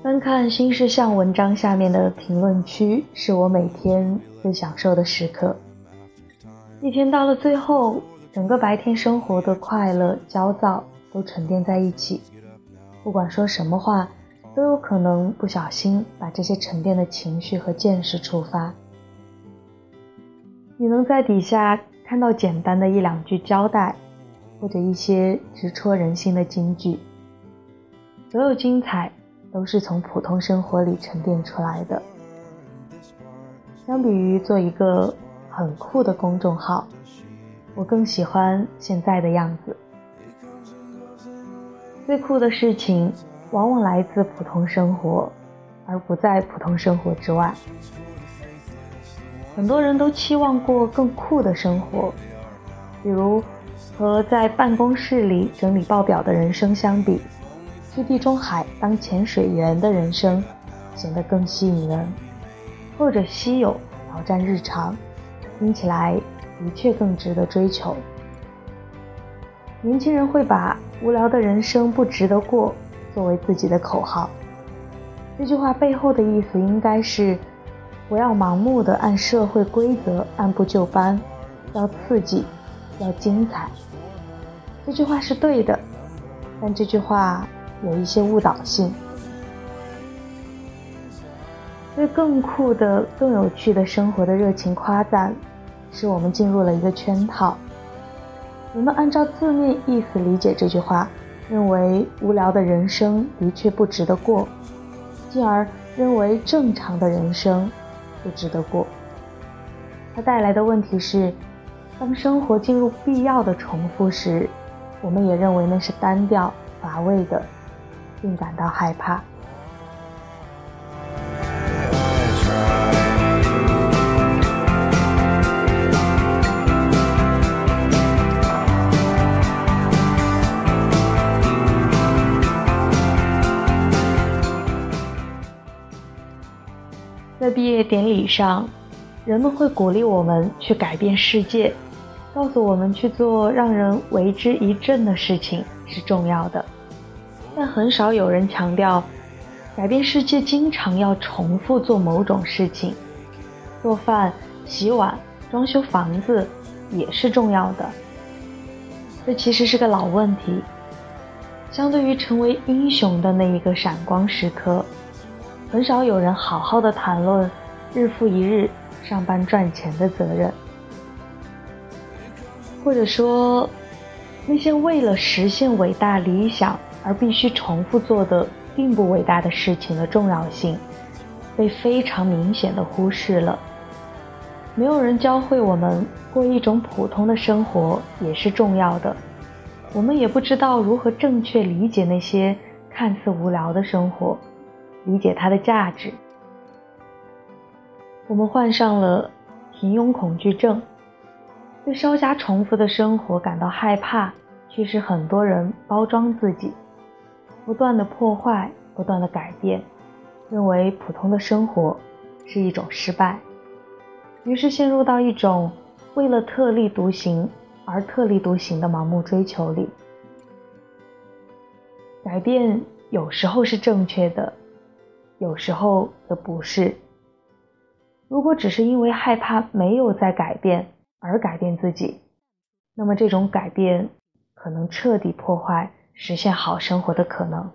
翻看新事项文章下面的评论区，是我每天最享受的时刻。一天到了最后，整个白天生活的快乐、焦躁都沉淀在一起，不管说什么话，都有可能不小心把这些沉淀的情绪和见识触发。你能在底下看到简单的一两句交代，或者一些直戳人心的金句。所有精彩。都是从普通生活里沉淀出来的。相比于做一个很酷的公众号，我更喜欢现在的样子。最酷的事情往往来自普通生活，而不在普通生活之外。很多人都期望过更酷的生活，比如和在办公室里整理报表的人生相比。去地中海当潜水员的人生显得更吸引人，或者稀有挑战日常，听起来的确更值得追求。年轻人会把“无聊的人生不值得过”作为自己的口号。这句话背后的意思应该是：不要盲目的按社会规则按部就班，要刺激，要精彩。这句话是对的，但这句话。有一些误导性，对更酷的、更有趣的生活的热情夸赞，使我们进入了一个圈套。人们按照字面意思理解这句话，认为无聊的人生的确不值得过，进而认为正常的人生不值得过。它带来的问题是，当生活进入必要的重复时，我们也认为那是单调乏味的。并感到害怕。在毕业典礼上，人们会鼓励我们去改变世界，告诉我们去做让人为之一振的事情是重要的。但很少有人强调，改变世界经常要重复做某种事情，做饭、洗碗、装修房子也是重要的。这其实是个老问题。相对于成为英雄的那一个闪光时刻，很少有人好好的谈论日复一日上班赚钱的责任，或者说那些为了实现伟大理想。而必须重复做的并不伟大的事情的重要性，被非常明显的忽视了。没有人教会我们过一种普通的生活也是重要的。我们也不知道如何正确理解那些看似无聊的生活，理解它的价值。我们患上了平庸恐惧症，对稍加重复的生活感到害怕，驱使很多人包装自己。不断的破坏，不断的改变，认为普通的生活是一种失败，于是陷入到一种为了特立独行而特立独行的盲目追求里。改变有时候是正确的，有时候则不是。如果只是因为害怕没有在改变而改变自己，那么这种改变可能彻底破坏。实现好生活的可能。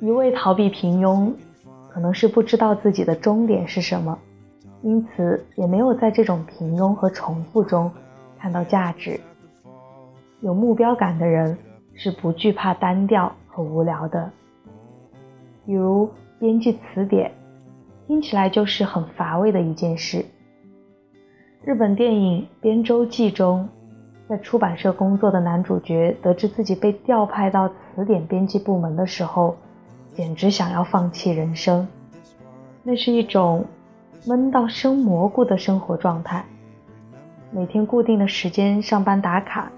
一味逃避平庸，可能是不知道自己的终点是什么，因此也没有在这种平庸和重复中看到价值。有目标感的人是不惧怕单调和无聊的。比如编辑词典，听起来就是很乏味的一件事。日本电影《编舟记》中，在出版社工作的男主角得知自己被调派到词典编辑部门的时候，简直想要放弃人生。那是一种闷到生蘑菇的生活状态，每天固定的时间上班打卡。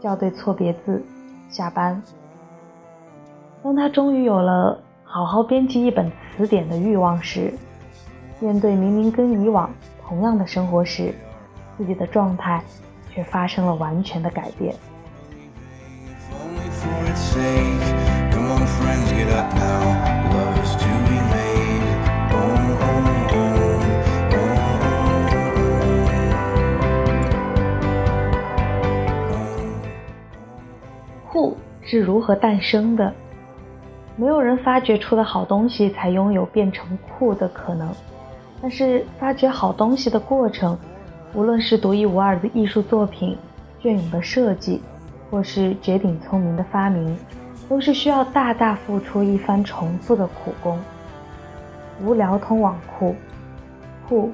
校对错别字，下班。当他终于有了好好编辑一本词典的欲望时，面对明明跟以往同样的生活时，自己的状态却发生了完全的改变。是如何诞生的？没有人发掘出的好东西才拥有变成酷的可能，但是发掘好东西的过程，无论是独一无二的艺术作品、隽永的设计，或是绝顶聪明的发明，都是需要大大付出一番重复的苦功。无聊通往酷，酷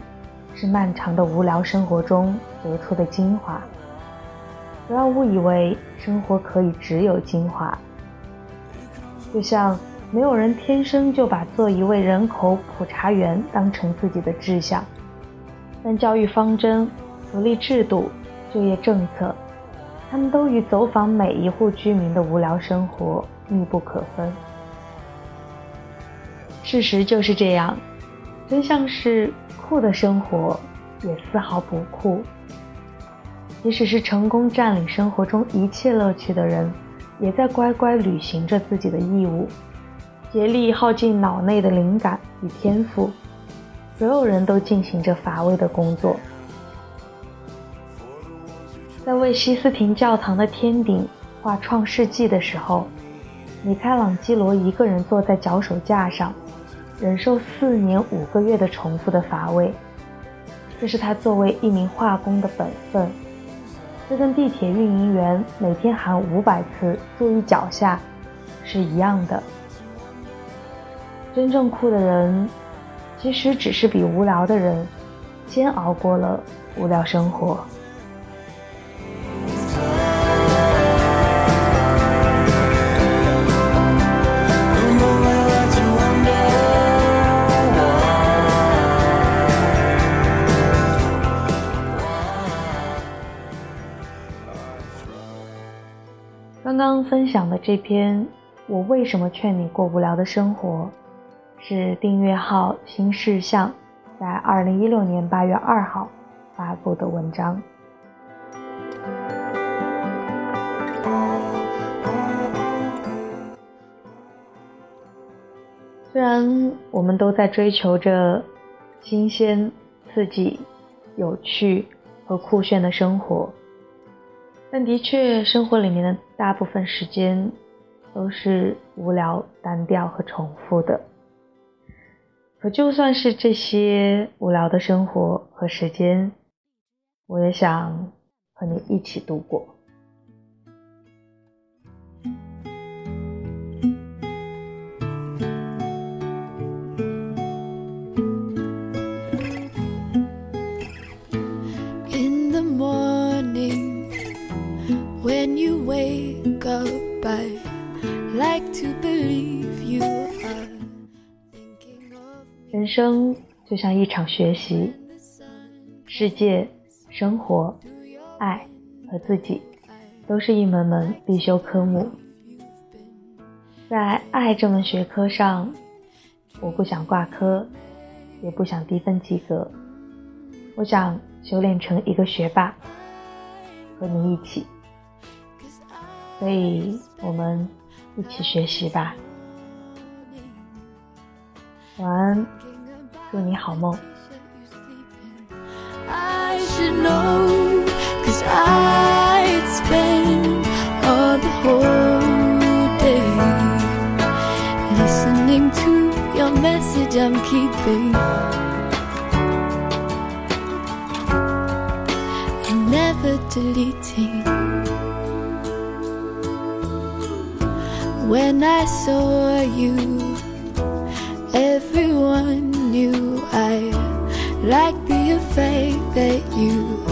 是漫长的无聊生活中得出的精华。不要误以为生活可以只有精华。就像没有人天生就把做一位人口普查员当成自己的志向，但教育方针、福利制度、就业政策，他们都与走访每一户居民的无聊生活密不可分。事实就是这样，真相是酷的生活也丝毫不酷。即使是成功占领生活中一切乐趣的人。也在乖乖履行着自己的义务，竭力耗尽脑内的灵感与天赋。所有人都进行着乏味的工作，在为西斯廷教堂的天顶画《创世纪》的时候，米开朗基罗一个人坐在脚手架上，忍受四年五个月的重复的乏味。这是他作为一名画工的本分。这跟地铁运营员每天喊五百次“注意脚下”是一样的。真正酷的人，其实只是比无聊的人先熬过了无聊生活。刚刚分享的这篇《我为什么劝你过无聊的生活》，是订阅号新事项在二零一六年八月二号发布的文章。虽然我们都在追求着新鲜、刺激、有趣和酷炫的生活。但的确，生活里面的大部分时间都是无聊、单调和重复的。可就算是这些无聊的生活和时间，我也想和你一起度过。人生就像一场学习，世界、生活、爱和自己，都是一门门必修科目。在爱这门学科上，我不想挂科，也不想低分及格，我想修炼成一个学霸，和你一起。所以，我们一起学习吧。晚安，祝你好梦。When I saw you, everyone knew I liked the effect that you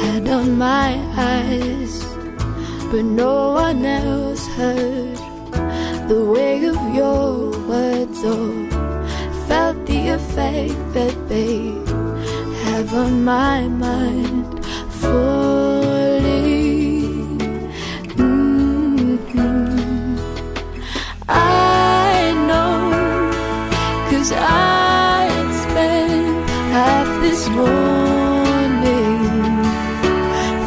had on my eyes. But no one else heard the weight of your words or felt the effect that they have on my mind. Falling. I'd spent half this morning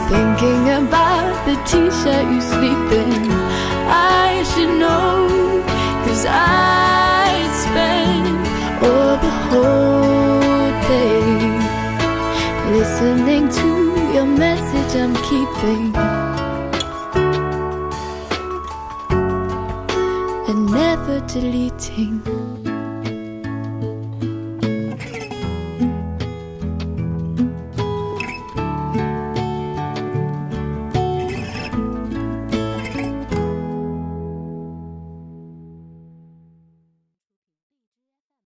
thinking about the t-shirt you sleep in. I should know, cause I'd spent all the whole day listening to your message I'm keeping. And never deleting.